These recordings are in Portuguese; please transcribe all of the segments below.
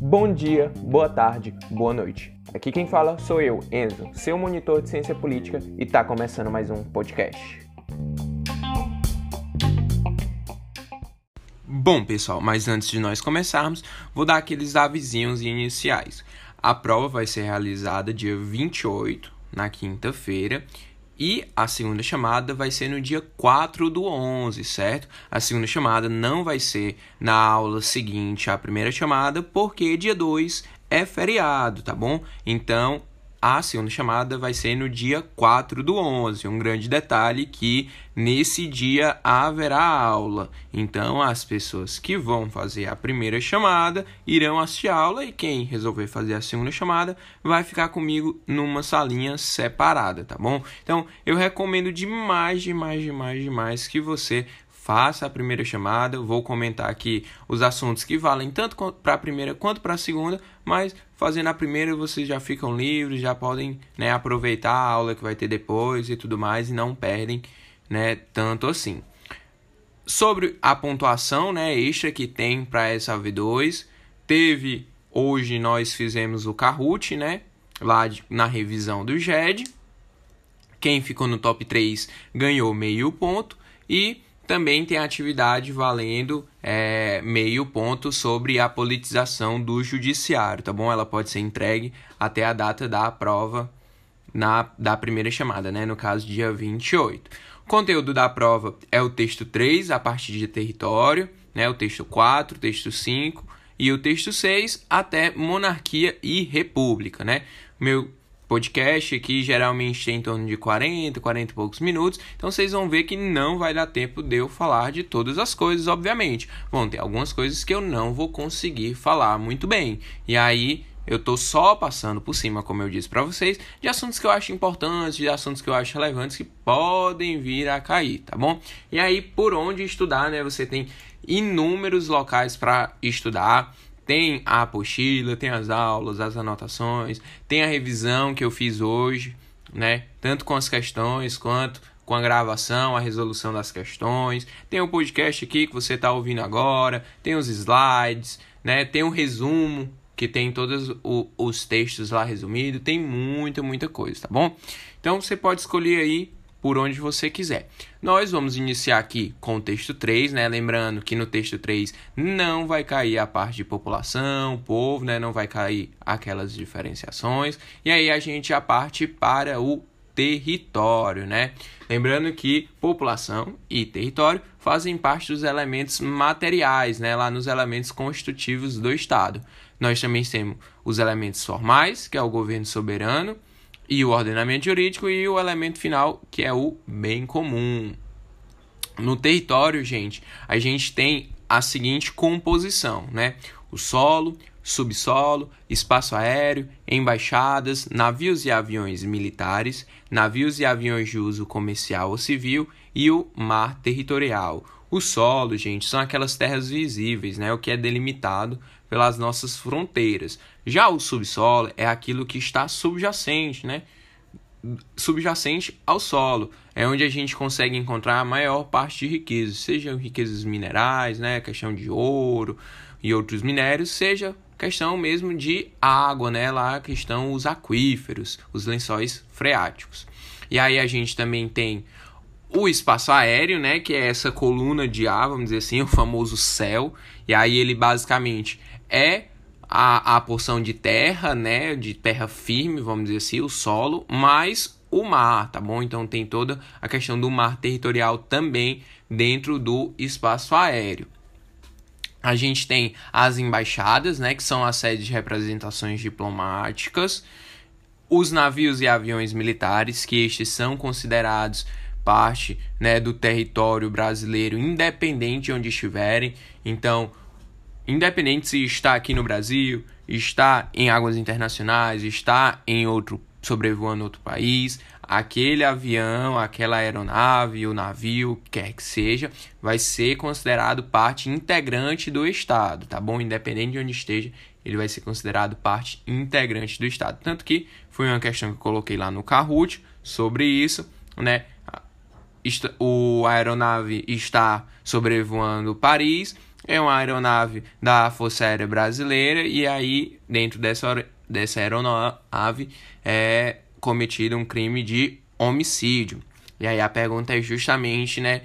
Bom dia, boa tarde, boa noite. Aqui quem fala sou eu, Enzo, seu monitor de ciência política, e tá começando mais um podcast. Bom, pessoal, mas antes de nós começarmos, vou dar aqueles avisinhos iniciais. A prova vai ser realizada dia 28, na quinta-feira, e a segunda chamada vai ser no dia 4 do 11, certo? A segunda chamada não vai ser na aula seguinte à primeira chamada, porque dia 2 é feriado, tá bom? Então, a segunda chamada vai ser no dia 4 do 11. Um grande detalhe que nesse dia haverá aula. Então, as pessoas que vão fazer a primeira chamada irão assistir a aula e quem resolver fazer a segunda chamada vai ficar comigo numa salinha separada, tá bom? Então, eu recomendo demais, demais, demais, demais que você faça a primeira chamada. Vou comentar aqui os assuntos que valem tanto para a primeira quanto para a segunda, mas fazendo a primeira vocês já ficam livres, já podem né, aproveitar a aula que vai ter depois e tudo mais e não perdem né, tanto assim. Sobre a pontuação né, extra que tem para essa V2, teve hoje nós fizemos o Kahoot, né, lá de, na revisão do GED. Quem ficou no top 3 ganhou meio ponto e também tem atividade valendo é, meio ponto sobre a politização do judiciário, tá bom? Ela pode ser entregue até a data da prova na, da primeira chamada, né? No caso, dia 28. O conteúdo da prova é o texto 3, a partir de território, né? O texto 4, o texto 5 e o texto 6 até monarquia e república, né? Meu podcast aqui geralmente tem em torno de 40, 40 e poucos minutos. Então vocês vão ver que não vai dar tempo de eu falar de todas as coisas, obviamente. Vão ter algumas coisas que eu não vou conseguir falar muito bem. E aí eu tô só passando por cima, como eu disse para vocês, de assuntos que eu acho importantes, de assuntos que eu acho relevantes que podem vir a cair, tá bom? E aí por onde estudar, né? Você tem inúmeros locais para estudar. Tem a apostila, tem as aulas, as anotações, tem a revisão que eu fiz hoje, né? Tanto com as questões quanto com a gravação, a resolução das questões. Tem o podcast aqui que você está ouvindo agora, tem os slides, né? Tem um resumo que tem todos os textos lá resumidos, tem muita, muita coisa, tá bom? Então você pode escolher aí por onde você quiser. Nós vamos iniciar aqui com o texto 3, né? Lembrando que no texto 3 não vai cair a parte de população, povo, né? Não vai cair aquelas diferenciações. E aí a gente já parte para o território, né? Lembrando que população e território fazem parte dos elementos materiais, né? Lá nos elementos constitutivos do Estado. Nós também temos os elementos formais, que é o governo soberano, e o ordenamento jurídico e o elemento final que é o bem comum. No território, gente, a gente tem a seguinte composição, né? O solo, subsolo, espaço aéreo, embaixadas, navios e aviões militares, navios e aviões de uso comercial ou civil e o mar territorial. O solo, gente, são aquelas terras visíveis, né? O que é delimitado pelas nossas fronteiras. Já o subsolo é aquilo que está subjacente, né? Subjacente ao solo, é onde a gente consegue encontrar a maior parte de riquezas, sejam riquezas minerais, né, questão de ouro e outros minérios, seja questão mesmo de água, né, lá que estão os aquíferos, os lençóis freáticos. E aí a gente também tem o espaço aéreo, né, que é essa coluna de ar, vamos dizer assim, o famoso céu. E aí ele basicamente é a, a porção de terra, né, de terra firme, vamos dizer assim, o solo, mais o mar, tá bom? Então tem toda a questão do mar territorial também dentro do espaço aéreo. A gente tem as embaixadas, né, que são as sedes de representações diplomáticas, os navios e aviões militares, que estes são considerados parte né, do território brasileiro, independente de onde estiverem. Então, independente se está aqui no Brasil, está em águas internacionais, está em outro sobrevoando outro país, aquele avião, aquela aeronave, o navio, quer que seja, vai ser considerado parte integrante do Estado, tá bom? Independente de onde esteja, ele vai ser considerado parte integrante do Estado. Tanto que foi uma questão que eu coloquei lá no Kahoot sobre isso, né? o aeronave está sobrevoando Paris, é uma aeronave da Força Aérea Brasileira, e aí, dentro dessa, dessa aeronave, é cometido um crime de homicídio. E aí a pergunta é justamente, né,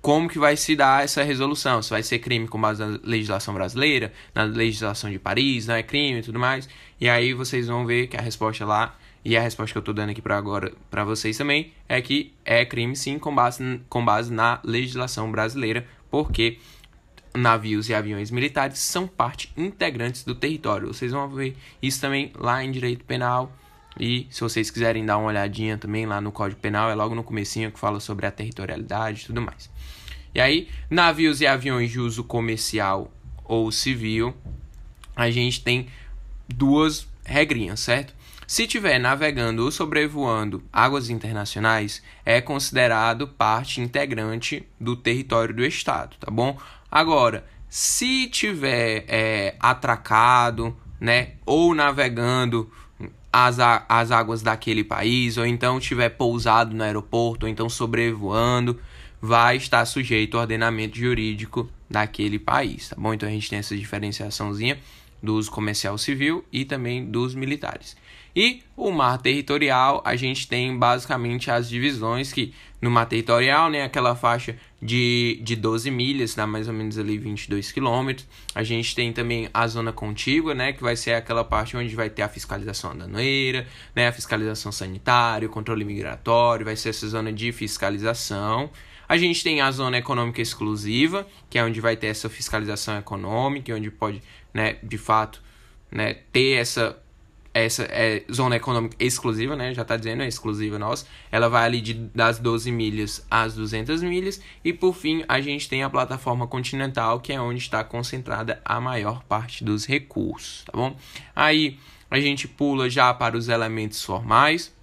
como que vai se dar essa resolução? Se vai ser crime com base na legislação brasileira, na legislação de Paris, não é crime e tudo mais. E aí vocês vão ver que a resposta lá e a resposta que eu estou dando aqui para agora para vocês também é que é crime sim com base, com base na legislação brasileira, porque navios e aviões militares são parte integrantes do território. Vocês vão ver isso também lá em direito penal. E se vocês quiserem dar uma olhadinha também lá no Código Penal, é logo no comecinho que fala sobre a territorialidade e tudo mais. E aí, navios e aviões de uso comercial ou civil, a gente tem duas regrinhas, certo? Se estiver navegando ou sobrevoando águas internacionais, é considerado parte integrante do território do Estado, tá bom? Agora, se tiver é, atracado, né, ou navegando as, as águas daquele país, ou então tiver pousado no aeroporto, ou então sobrevoando, vai estar sujeito ao ordenamento jurídico daquele país, tá bom? Então a gente tem essa diferenciaçãozinha do uso comercial civil e também dos militares. E o mar territorial, a gente tem basicamente as divisões que no mar territorial, né, aquela faixa de, de 12 milhas, dá mais ou menos ali 22 quilômetros. A gente tem também a zona contígua, né, que vai ser aquela parte onde vai ter a fiscalização aduaneira, né, a fiscalização sanitária, o controle migratório, vai ser essa zona de fiscalização. A gente tem a zona econômica exclusiva, que é onde vai ter essa fiscalização econômica, onde pode, né, de fato, né, ter essa essa é zona econômica exclusiva, né? Já está dizendo, é exclusiva nossa. Ela vai ali de, das 12 milhas às 200 milhas. E por fim, a gente tem a plataforma continental, que é onde está concentrada a maior parte dos recursos, tá bom? Aí a gente pula já para os elementos formais.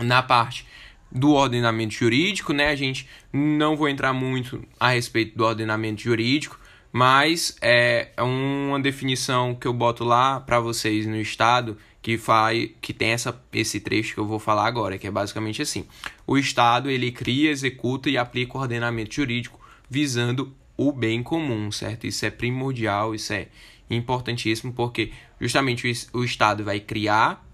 Na parte do ordenamento jurídico, né? A gente não vou entrar muito a respeito do ordenamento jurídico, mas é uma definição que eu boto lá para vocês no estado que faz que tem essa esse trecho que eu vou falar agora, que é basicamente assim: o estado ele cria, executa e aplica o ordenamento jurídico visando o bem comum, certo? Isso é primordial, isso é importantíssimo porque justamente o, o estado vai criar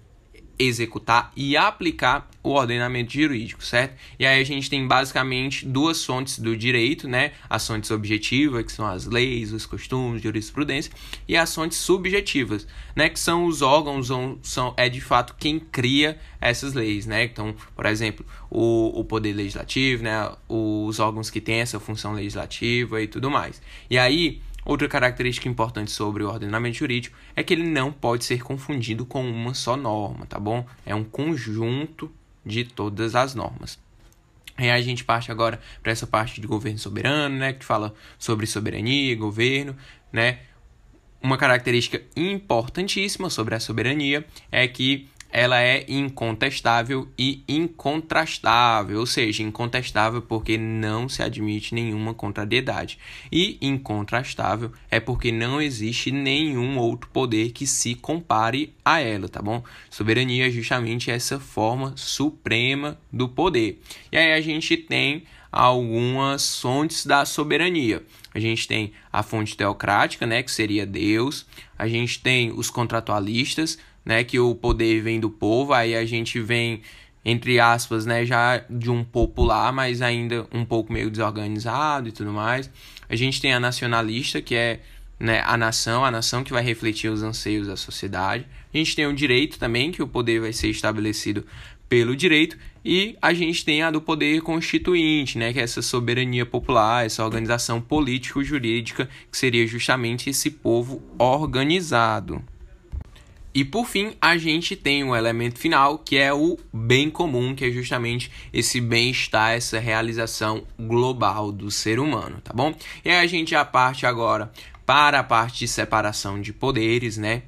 executar e aplicar o ordenamento jurídico, certo? E aí a gente tem basicamente duas fontes do direito, né? As fontes objetivas, que são as leis, os costumes, jurisprudência, e as fontes subjetivas, né? Que são os órgãos, são, é de fato quem cria essas leis, né? Então, por exemplo, o, o poder legislativo, né? Os órgãos que têm essa função legislativa e tudo mais. E aí Outra característica importante sobre o ordenamento jurídico é que ele não pode ser confundido com uma só norma, tá bom? É um conjunto de todas as normas. E aí a gente parte agora para essa parte de governo soberano, né, que fala sobre soberania, governo, né? Uma característica importantíssima sobre a soberania é que ela é incontestável e incontrastável, ou seja, incontestável porque não se admite nenhuma contrariedade, e incontrastável é porque não existe nenhum outro poder que se compare a ela, tá bom? Soberania é justamente essa forma suprema do poder. E aí a gente tem algumas fontes da soberania. A gente tem a fonte teocrática, né, que seria Deus. A gente tem os contratualistas, né, que o poder vem do povo, aí a gente vem entre aspas, né, já de um popular, mas ainda um pouco meio desorganizado e tudo mais. A gente tem a nacionalista, que é né, a nação, a nação que vai refletir os anseios da sociedade. A gente tem o direito também, que o poder vai ser estabelecido pelo direito, e a gente tem a do poder constituinte, né, que é essa soberania popular, essa organização político-jurídica, que seria justamente esse povo organizado. E por fim, a gente tem o um elemento final, que é o bem comum, que é justamente esse bem-estar, essa realização global do ser humano, tá bom? E aí a gente já parte agora para a parte de separação de poderes, né?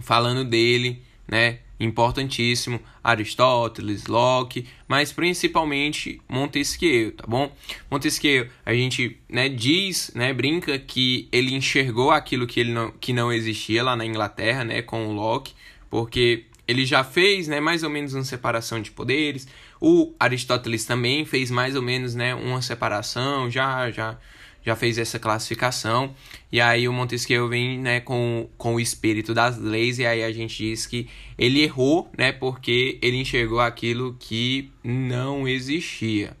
Falando dele, né? Importantíssimo, Aristóteles, Locke, mas principalmente Montesquieu, tá bom? Montesquieu, a gente, né, diz, né, brinca que ele enxergou aquilo que ele não, que não existia lá na Inglaterra, né, com o Locke, porque ele já fez, né, mais ou menos uma separação de poderes. O Aristóteles também fez mais ou menos, né, uma separação, já já já fez essa classificação. E aí o Montesquieu vem, né, com, com o espírito das leis e aí a gente diz que ele errou, né, porque ele enxergou aquilo que não existia.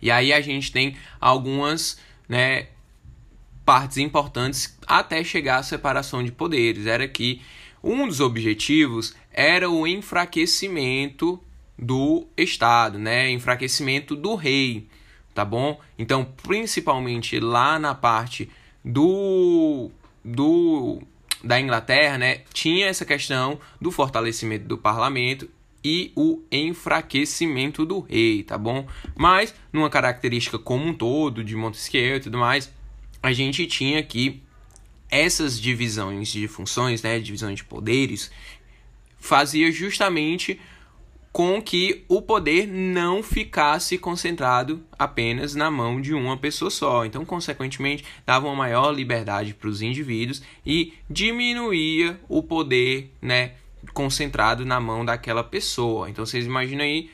E aí a gente tem algumas, né, partes importantes até chegar à separação de poderes. Era que um dos objetivos era o enfraquecimento do Estado, né? Enfraquecimento do rei, tá bom? Então, principalmente lá na parte do do da Inglaterra, né, tinha essa questão do fortalecimento do parlamento e o enfraquecimento do rei, tá bom? Mas numa característica como um todo de Montesquieu e tudo mais, a gente tinha aqui essas divisões de funções, né, divisões de poderes, fazia justamente com que o poder não ficasse concentrado apenas na mão de uma pessoa só. Então, consequentemente, dava uma maior liberdade para os indivíduos e diminuía o poder, né, concentrado na mão daquela pessoa. Então, vocês imaginam aí,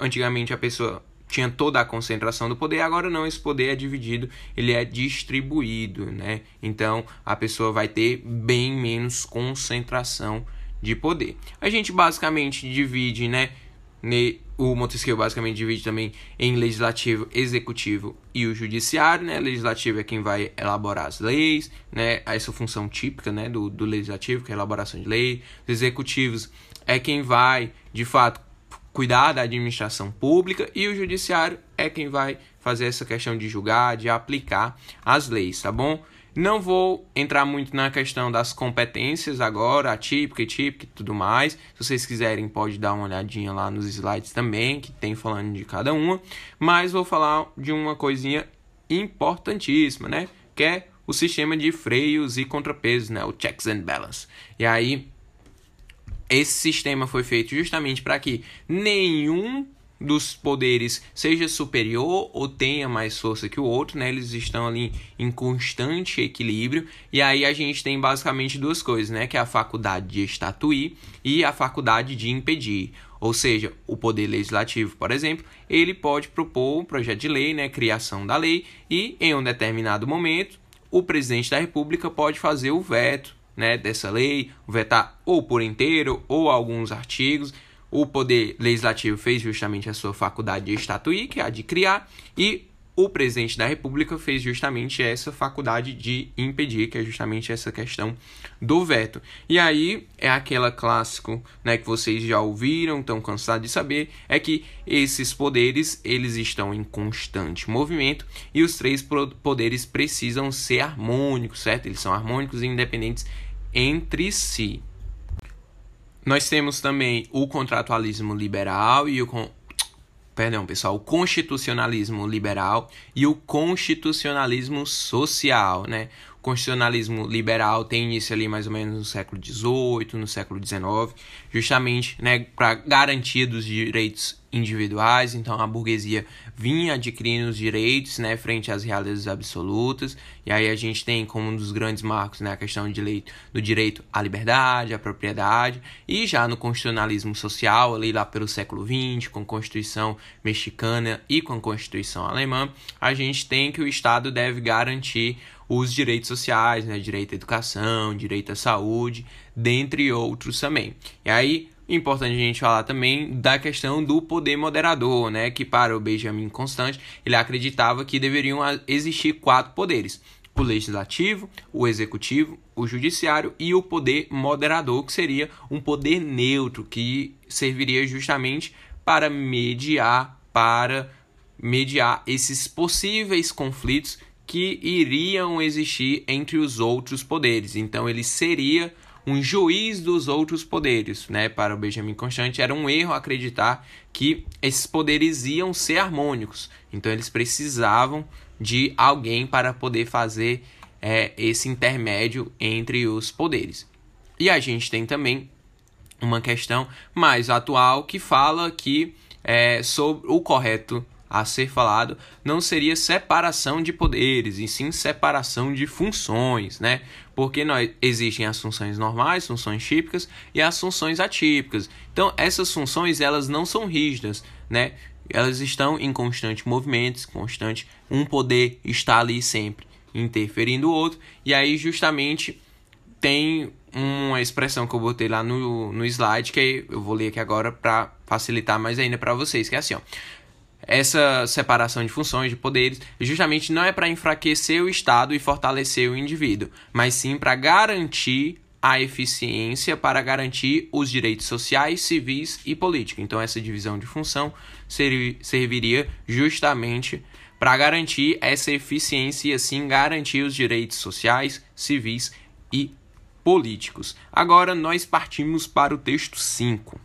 antigamente a pessoa tinha toda a concentração do poder, agora não, esse poder é dividido, ele é distribuído, né? Então a pessoa vai ter bem menos concentração de poder. A gente basicamente divide, né? O Montesquieu basicamente divide também em legislativo, executivo e o judiciário, né? Legislativo é quem vai elaborar as leis, né? Essa função típica, né? Do, do legislativo, que é a elaboração de lei. Os executivos é quem vai, de fato, cuidar da administração pública e o judiciário é quem vai fazer essa questão de julgar, de aplicar as leis, tá bom? Não vou entrar muito na questão das competências agora, atípica e típica e tudo mais. Se vocês quiserem, pode dar uma olhadinha lá nos slides também, que tem falando de cada uma. Mas vou falar de uma coisinha importantíssima, né? Que é o sistema de freios e contrapesos, né? O checks and balance. E aí, esse sistema foi feito justamente para que nenhum dos poderes seja superior ou tenha mais força que o outro, né? Eles estão ali em constante equilíbrio. E aí a gente tem basicamente duas coisas, né? Que é a faculdade de estatuir e a faculdade de impedir. Ou seja, o poder legislativo, por exemplo, ele pode propor um projeto de lei, né, criação da lei, e em um determinado momento, o presidente da República pode fazer o veto né, dessa lei, vetar ou por inteiro ou alguns artigos. O Poder Legislativo fez justamente a sua faculdade de estatuir, que é a de criar, e o presidente da República fez justamente essa faculdade de impedir, que é justamente essa questão do veto. E aí é aquela clássico, né, que vocês já ouviram, estão cansados de saber, é que esses poderes eles estão em constante movimento e os três poderes precisam ser harmônicos, certo? Eles são harmônicos e independentes entre si. Nós temos também o contratualismo liberal e o perdão, pessoal, o constitucionalismo liberal e o constitucionalismo social, né? O constitucionalismo liberal tem início ali mais ou menos no século XVIII, no século XIX, justamente né, para garantia dos direitos individuais. Então a burguesia vinha adquirindo os direitos né, frente às realidades absolutas. E aí a gente tem como um dos grandes marcos né, a questão de lei, do direito à liberdade, à propriedade. E já no constitucionalismo social, ali lá pelo século XX, com a Constituição mexicana e com a Constituição alemã, a gente tem que o Estado deve garantir os direitos sociais, né, direito à educação, direito à saúde, dentre outros também. E aí Importante a gente falar também da questão do poder moderador, né? Que para o Benjamin Constant, ele acreditava que deveriam existir quatro poderes: o legislativo, o executivo, o judiciário e o poder moderador, que seria um poder neutro que serviria justamente para mediar, para mediar esses possíveis conflitos que iriam existir entre os outros poderes. Então ele seria um juiz dos outros poderes, né? Para o Benjamin Constant era um erro acreditar que esses poderes iam ser harmônicos. Então eles precisavam de alguém para poder fazer é, esse intermédio entre os poderes. E a gente tem também uma questão mais atual que fala que é, sobre o correto a ser falado não seria separação de poderes, e sim separação de funções, né? Porque nós, existem as funções normais, funções típicas e as funções atípicas. Então, essas funções elas não são rígidas, né? Elas estão em constante movimento, constante. Um poder está ali sempre interferindo o outro, e aí justamente tem uma expressão que eu botei lá no, no slide, que eu vou ler aqui agora para facilitar mais ainda para vocês, que é assim, ó. Essa separação de funções, de poderes, justamente não é para enfraquecer o Estado e fortalecer o indivíduo, mas sim para garantir a eficiência para garantir os direitos sociais, civis e políticos. Então, essa divisão de função serviria justamente para garantir essa eficiência e assim garantir os direitos sociais, civis e políticos. Agora nós partimos para o texto 5.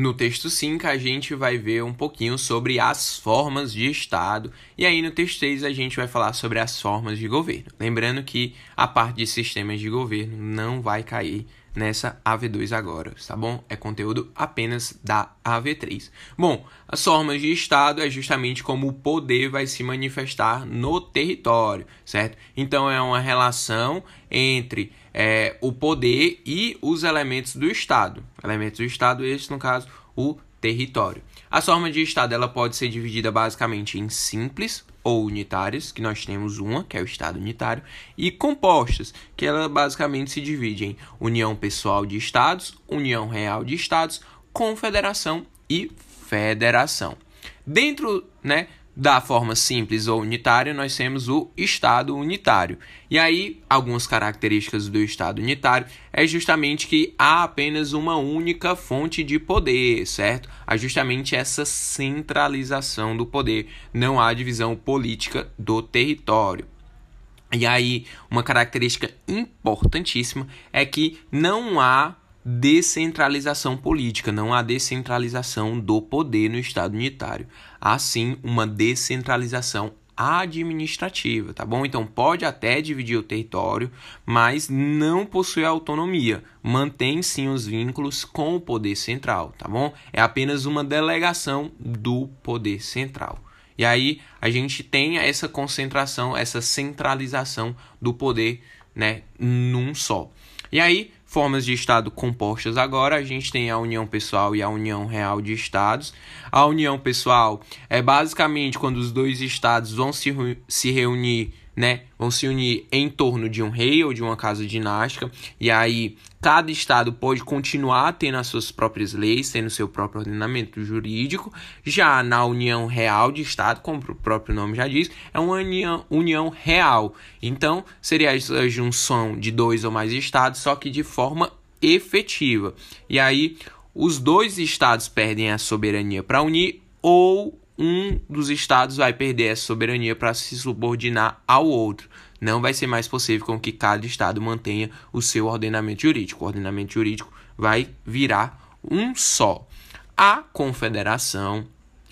No texto 5, a gente vai ver um pouquinho sobre as formas de Estado, e aí no texto 6 a gente vai falar sobre as formas de governo. Lembrando que a parte de sistemas de governo não vai cair nessa AV2 agora, tá bom? É conteúdo apenas da AV3. Bom, as formas de Estado é justamente como o poder vai se manifestar no território, certo? Então é uma relação entre é, o poder e os elementos do Estado. Elementos do Estado, este no caso, o território. A forma de Estado ela pode ser dividida basicamente em simples ou unitárias, que nós temos uma, que é o Estado unitário, e compostas, que ela basicamente se divide em união pessoal de Estados, união real de Estados, confederação e federação. Dentro, né, da forma simples ou unitária, nós temos o Estado unitário. E aí, algumas características do Estado unitário é justamente que há apenas uma única fonte de poder, certo? Há justamente essa centralização do poder, não há divisão política do território. E aí, uma característica importantíssima é que não há descentralização política, não há descentralização do poder no Estado unitário. Há sim uma descentralização administrativa, tá bom? Então pode até dividir o território, mas não possui autonomia. Mantém sim os vínculos com o poder central, tá bom? É apenas uma delegação do poder central. E aí a gente tem essa concentração, essa centralização do poder, né, num só. E aí formas de Estado compostas agora, a gente tem a união pessoal e a união real de Estados. A união pessoal é basicamente quando os dois Estados vão se, se reunir né, vão se unir em torno de um rei ou de uma casa dinástica, e aí cada estado pode continuar tendo as suas próprias leis, tendo seu próprio ordenamento jurídico. Já na união real de estado, como o próprio nome já diz, é uma união, união real. Então, seria a junção de dois ou mais estados, só que de forma efetiva. E aí, os dois estados perdem a soberania para unir ou um dos estados vai perder essa soberania para se subordinar ao outro. Não vai ser mais possível com que cada estado mantenha o seu ordenamento jurídico. O ordenamento jurídico vai virar um só. A confederação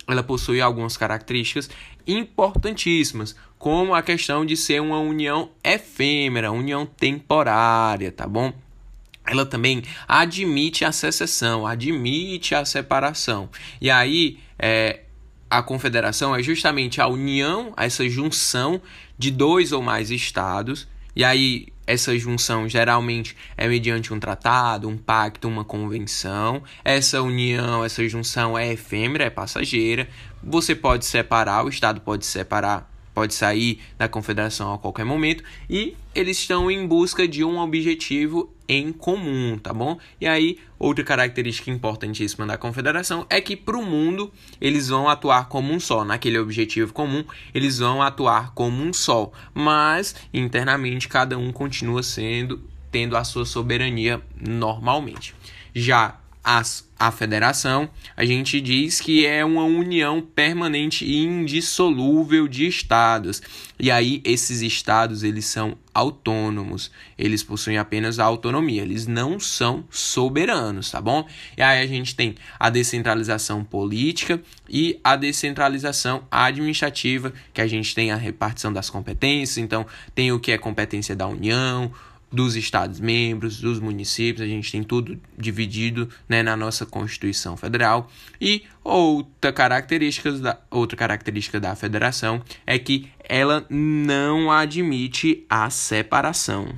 ela possui algumas características importantíssimas, como a questão de ser uma união efêmera, união temporária, tá bom? Ela também admite a secessão, admite a separação. E aí, é, a confederação é justamente a união, essa junção de dois ou mais estados, e aí essa junção geralmente é mediante um tratado, um pacto, uma convenção. Essa união, essa junção é efêmera, é passageira. Você pode separar, o estado pode separar pode sair da confederação a qualquer momento e eles estão em busca de um objetivo em comum, tá bom? E aí, outra característica importantíssima da confederação é que para o mundo eles vão atuar como um só, naquele objetivo comum, eles vão atuar como um só, mas internamente cada um continua sendo tendo a sua soberania normalmente. Já as, a federação, a gente diz que é uma união permanente e indissolúvel de estados. E aí esses estados eles são autônomos, eles possuem apenas a autonomia, eles não são soberanos, tá bom? E aí a gente tem a descentralização política e a descentralização administrativa, que a gente tem a repartição das competências, então tem o que é competência da União, dos estados membros, dos municípios, a gente tem tudo dividido né, na nossa Constituição Federal. E outra característica, da, outra característica da federação é que ela não admite a separação.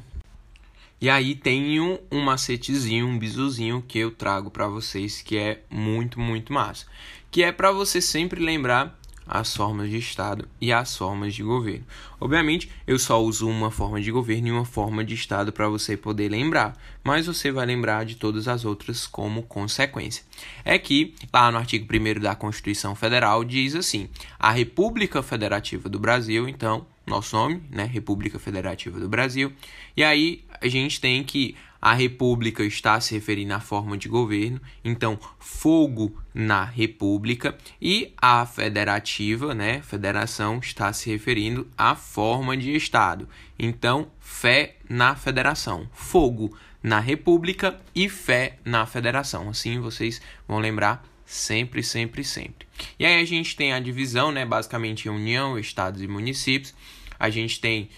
E aí tem um, um macetezinho, um bizuzinho que eu trago para vocês que é muito, muito massa. Que é para você sempre lembrar as formas de Estado e as formas de governo. Obviamente, eu só uso uma forma de governo e uma forma de Estado para você poder lembrar, mas você vai lembrar de todas as outras como consequência. É que, lá no artigo 1 da Constituição Federal, diz assim: a República Federativa do Brasil, então, nosso nome, né? República Federativa do Brasil, e aí a gente tem que a república está se referindo à forma de governo, então fogo na república e a federativa, né, federação está se referindo à forma de estado. Então, fé na federação, fogo na república e fé na federação. Assim vocês vão lembrar sempre, sempre, sempre. E aí a gente tem a divisão, né, basicamente União, estados e municípios. A gente tem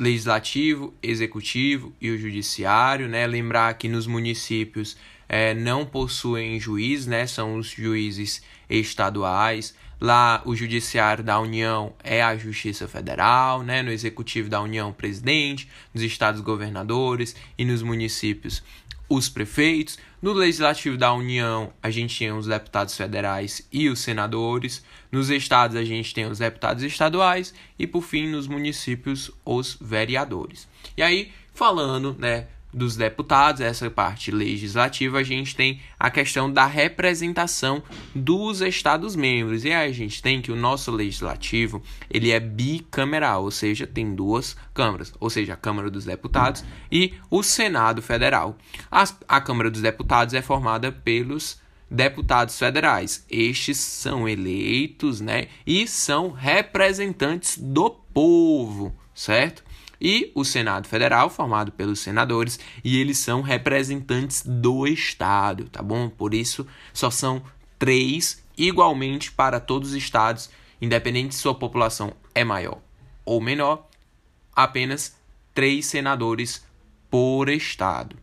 legislativo, executivo e o judiciário, né? Lembrar que nos municípios é, não possuem juiz, né? São os juízes estaduais. Lá o judiciário da União é a Justiça Federal, né? No executivo da União, presidente, nos estados governadores e nos municípios os prefeitos. No Legislativo da União, a gente tem os deputados federais e os senadores. Nos estados, a gente tem os deputados estaduais. E, por fim, nos municípios, os vereadores. E aí, falando, né, dos deputados, essa parte legislativa, a gente tem a questão da representação dos estados membros. E aí a gente tem que o nosso legislativo, ele é bicameral, ou seja, tem duas câmaras, ou seja, a Câmara dos Deputados e o Senado Federal. A, a Câmara dos Deputados é formada pelos deputados federais. Estes são eleitos, né, e são representantes do povo, certo? E o Senado Federal, formado pelos senadores, e eles são representantes do Estado, tá bom? Por isso, só são três igualmente para todos os estados, independente se sua população é maior ou menor, apenas três senadores por estado.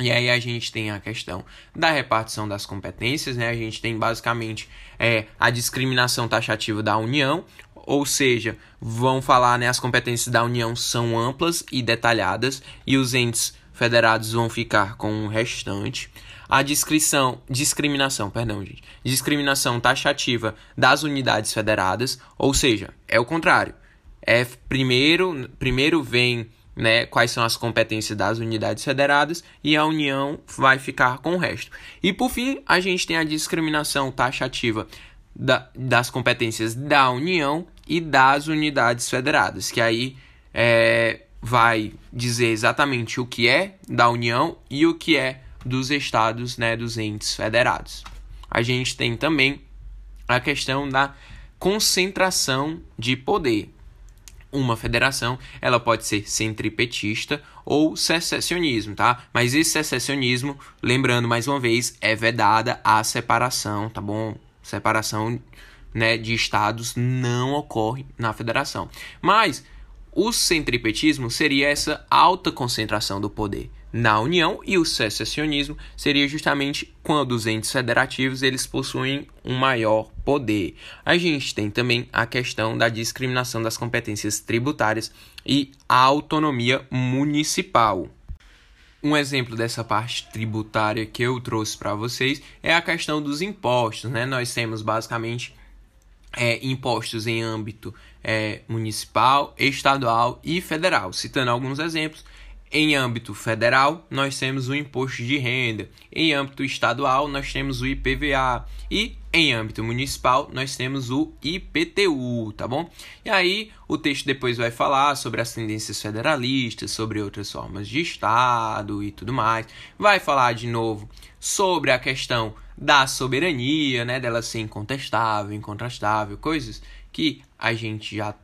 E aí a gente tem a questão da repartição das competências, né? A gente tem basicamente é, a discriminação taxativa da União, ou seja, vão falar, né, as competências da União são amplas e detalhadas e os entes federados vão ficar com o restante. A descrição, discriminação, perdão, gente, discriminação taxativa das unidades federadas, ou seja, é o contrário. É primeiro, primeiro vem né, quais são as competências das unidades federadas e a União vai ficar com o resto. E por fim, a gente tem a discriminação taxativa da, das competências da União e das unidades federadas, que aí é, vai dizer exatamente o que é da União e o que é dos estados, né, dos entes federados. A gente tem também a questão da concentração de poder. Uma federação, ela pode ser centripetista ou secessionismo, tá? Mas esse secessionismo, lembrando mais uma vez, é vedada a separação, tá bom? Separação né, de estados não ocorre na federação. Mas o centripetismo seria essa alta concentração do poder na União e o secessionismo seria justamente quando os entes federativos eles possuem um maior poder. A gente tem também a questão da discriminação das competências tributárias e a autonomia municipal. Um exemplo dessa parte tributária que eu trouxe para vocês é a questão dos impostos. Né? Nós temos basicamente é, impostos em âmbito é, municipal, estadual e federal. Citando alguns exemplos, em âmbito federal, nós temos o imposto de renda. Em âmbito estadual, nós temos o IPVA. E em âmbito municipal, nós temos o IPTU, tá bom? E aí, o texto depois vai falar sobre as tendências federalistas, sobre outras formas de Estado e tudo mais. Vai falar de novo sobre a questão da soberania, né? Dela ser incontestável, incontrastável, coisas que a gente já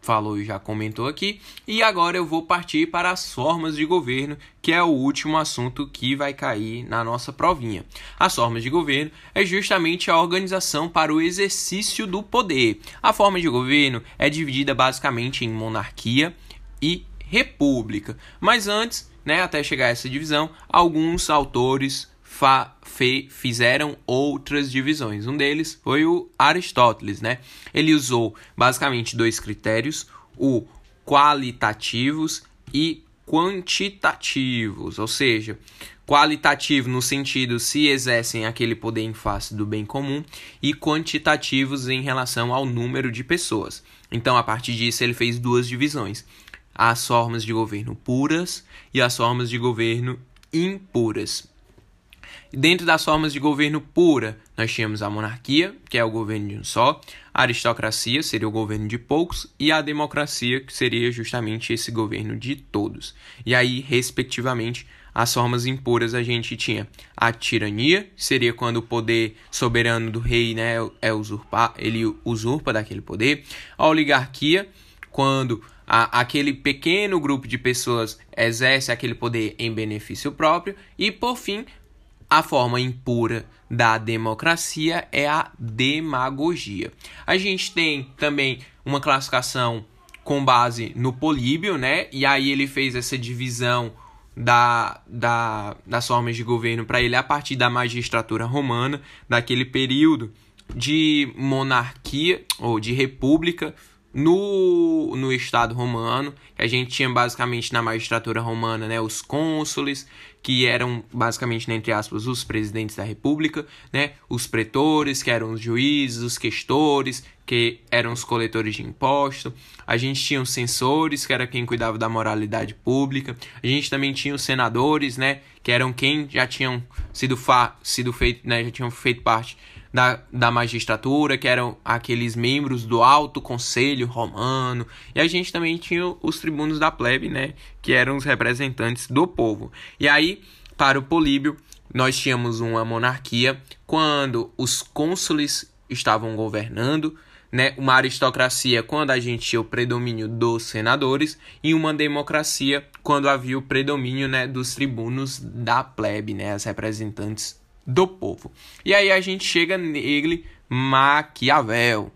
falou e já comentou aqui. E agora eu vou partir para as formas de governo, que é o último assunto que vai cair na nossa provinha. As formas de governo é justamente a organização para o exercício do poder. A forma de governo é dividida basicamente em monarquia e república. Mas antes, né, até chegar a essa divisão, alguns autores fizeram outras divisões. Um deles foi o Aristóteles, né? Ele usou basicamente dois critérios, o qualitativos e quantitativos, ou seja, qualitativo no sentido se exercem aquele poder em face do bem comum e quantitativos em relação ao número de pessoas. Então, a partir disso, ele fez duas divisões: as formas de governo puras e as formas de governo impuras. Dentro das formas de governo pura, nós tínhamos a monarquia, que é o governo de um só, a aristocracia seria o governo de poucos e a democracia, que seria justamente esse governo de todos. E aí, respectivamente, as formas impuras a gente tinha a tirania, que seria quando o poder soberano do rei né, é usurpar, ele usurpa daquele poder, a oligarquia, quando a, aquele pequeno grupo de pessoas exerce aquele poder em benefício próprio, e por fim, a forma impura da democracia é a demagogia. A gente tem também uma classificação com base no Políbio, né? E aí ele fez essa divisão da, da, das formas de governo para ele a partir da magistratura romana, daquele período de monarquia ou de república no, no Estado romano, a gente tinha basicamente na magistratura romana né, os cônsules, que eram basicamente, né, entre aspas, os presidentes da república, né, os pretores, que eram os juízes, os questores, que eram os coletores de imposto. A gente tinha os censores, que era quem cuidava da moralidade pública. A gente também tinha os senadores, né, que eram quem já tinham sido, fa sido feito, né, já tinham feito parte da, da magistratura, que eram aqueles membros do Alto Conselho Romano, e a gente também tinha os tribunos da plebe, né, que eram os representantes do povo. E aí, para o Políbio, nós tínhamos uma monarquia quando os cônsules estavam governando, né, uma aristocracia quando a gente tinha o predomínio dos senadores e uma democracia quando havia o predomínio, né, dos tribunos da plebe, né, as representantes do povo. E aí a gente chega nele, Maquiavel.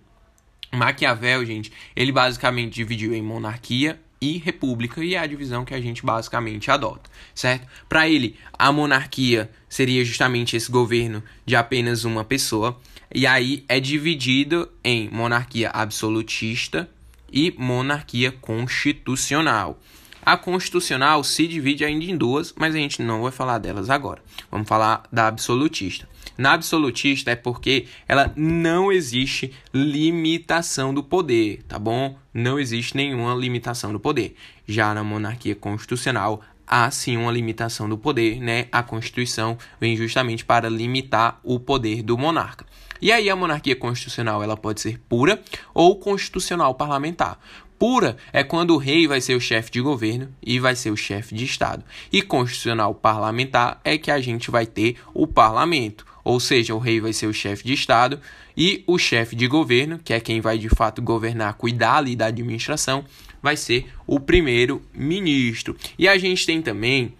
Maquiavel, gente, ele basicamente dividiu em monarquia e república e é a divisão que a gente basicamente adota, certo? Para ele, a monarquia seria justamente esse governo de apenas uma pessoa e aí é dividido em monarquia absolutista e monarquia constitucional. A constitucional se divide ainda em duas, mas a gente não vai falar delas agora. Vamos falar da absolutista. Na absolutista é porque ela não existe limitação do poder, tá bom? Não existe nenhuma limitação do poder. Já na monarquia constitucional há sim uma limitação do poder, né? A Constituição vem justamente para limitar o poder do monarca. E aí a monarquia constitucional ela pode ser pura ou constitucional parlamentar. Pura é quando o rei vai ser o chefe de governo e vai ser o chefe de Estado. E constitucional parlamentar é que a gente vai ter o parlamento, ou seja, o rei vai ser o chefe de Estado e o chefe de governo, que é quem vai de fato governar, cuidar ali da administração, vai ser o primeiro-ministro. E a gente tem também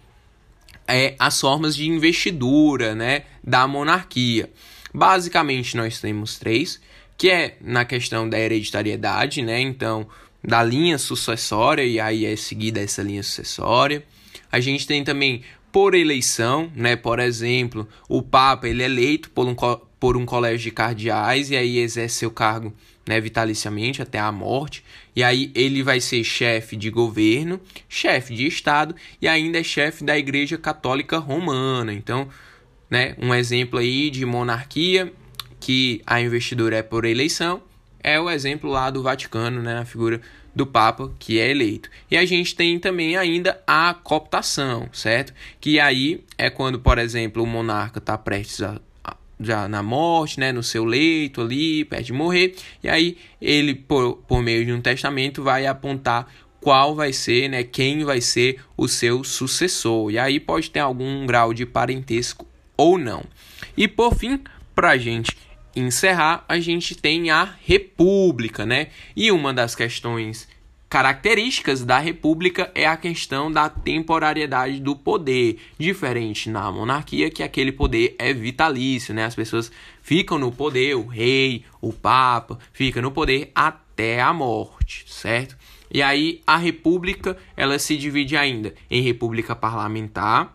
é, as formas de investidura né, da monarquia. Basicamente, nós temos três, que é na questão da hereditariedade, né? Então, da linha sucessória, e aí é seguida essa linha sucessória. A gente tem também por eleição, né? Por exemplo, o Papa ele é eleito por um, por um colégio de cardeais e aí exerce seu cargo né, vitaliciamente até a morte. E aí ele vai ser chefe de governo, chefe de Estado e ainda é chefe da Igreja Católica Romana. Então, né, um exemplo aí de monarquia que a investidura é por eleição é o exemplo lá do Vaticano, né, a figura do Papa que é eleito. E a gente tem também ainda a cooptação, certo? Que aí é quando, por exemplo, o monarca está prestes a já na morte, né, no seu leito ali, perto de morrer, e aí ele por, por meio de um testamento vai apontar qual vai ser, né, quem vai ser o seu sucessor. E aí pode ter algum grau de parentesco ou não. E por fim, para a gente encerrar, a gente tem a República, né? E uma das questões características da República é a questão da temporariedade do poder, diferente na monarquia que aquele poder é vitalício, né? As pessoas ficam no poder, o rei, o papa, fica no poder até a morte, certo? E aí a república, ela se divide ainda em república parlamentar,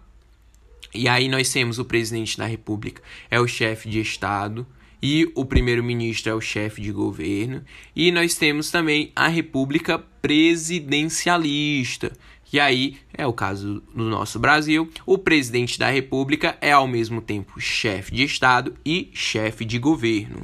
e aí nós temos o presidente da república, é o chefe de estado, e o primeiro-ministro é o chefe de governo, e nós temos também a república presidencialista, e aí é o caso do nosso Brasil, o presidente da república é ao mesmo tempo chefe de estado e chefe de governo.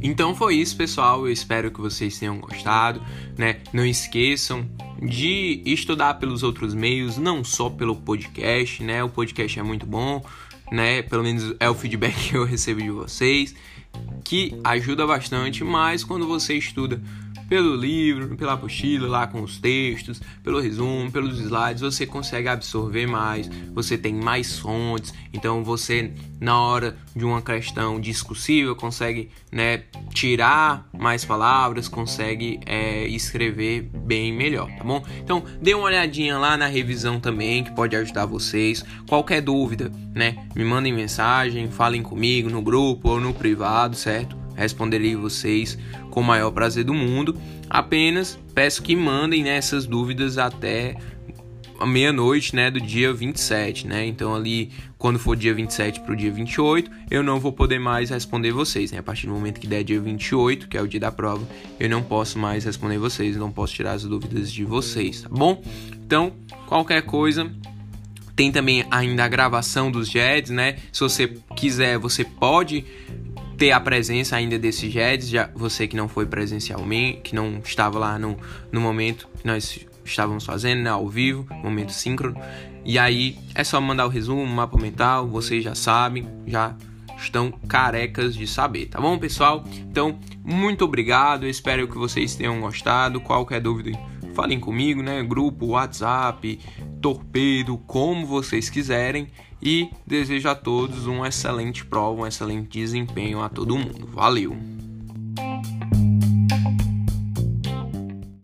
Então foi isso, pessoal. Eu espero que vocês tenham gostado, né? Não esqueçam de estudar pelos outros meios, não só pelo podcast, né? O podcast é muito bom, né? Pelo menos é o feedback que eu recebo de vocês, que ajuda bastante, mas quando você estuda pelo livro, pela apostila lá com os textos, pelo resumo, pelos slides, você consegue absorver mais, você tem mais fontes, então você na hora de uma questão discursiva consegue né, tirar mais palavras, consegue é, escrever bem melhor, tá bom? Então dê uma olhadinha lá na revisão também que pode ajudar vocês. Qualquer dúvida, né, me mandem mensagem, falem comigo no grupo ou no privado, certo? responderei vocês com o maior prazer do mundo. Apenas peço que mandem né, essas dúvidas até meia-noite, né, do dia 27, né? Então ali, quando for dia 27 para o dia 28, eu não vou poder mais responder vocês, né? A partir do momento que der dia 28, que é o dia da prova, eu não posso mais responder vocês, não posso tirar as dúvidas de vocês, tá bom? Então, qualquer coisa, tem também ainda a gravação dos JEDs, né? Se você quiser, você pode ter a presença ainda desses JEDs, já você que não foi presencialmente, que não estava lá no, no momento que nós estávamos fazendo, né, ao vivo, momento síncrono. E aí é só mandar o resumo, mapa mental, vocês já sabem, já estão carecas de saber, tá bom, pessoal? Então, muito obrigado, espero que vocês tenham gostado. Qualquer dúvida, falem comigo, né? Grupo, WhatsApp, torpedo, como vocês quiserem e desejo a todos um excelente prova, um excelente desempenho a todo mundo. Valeu!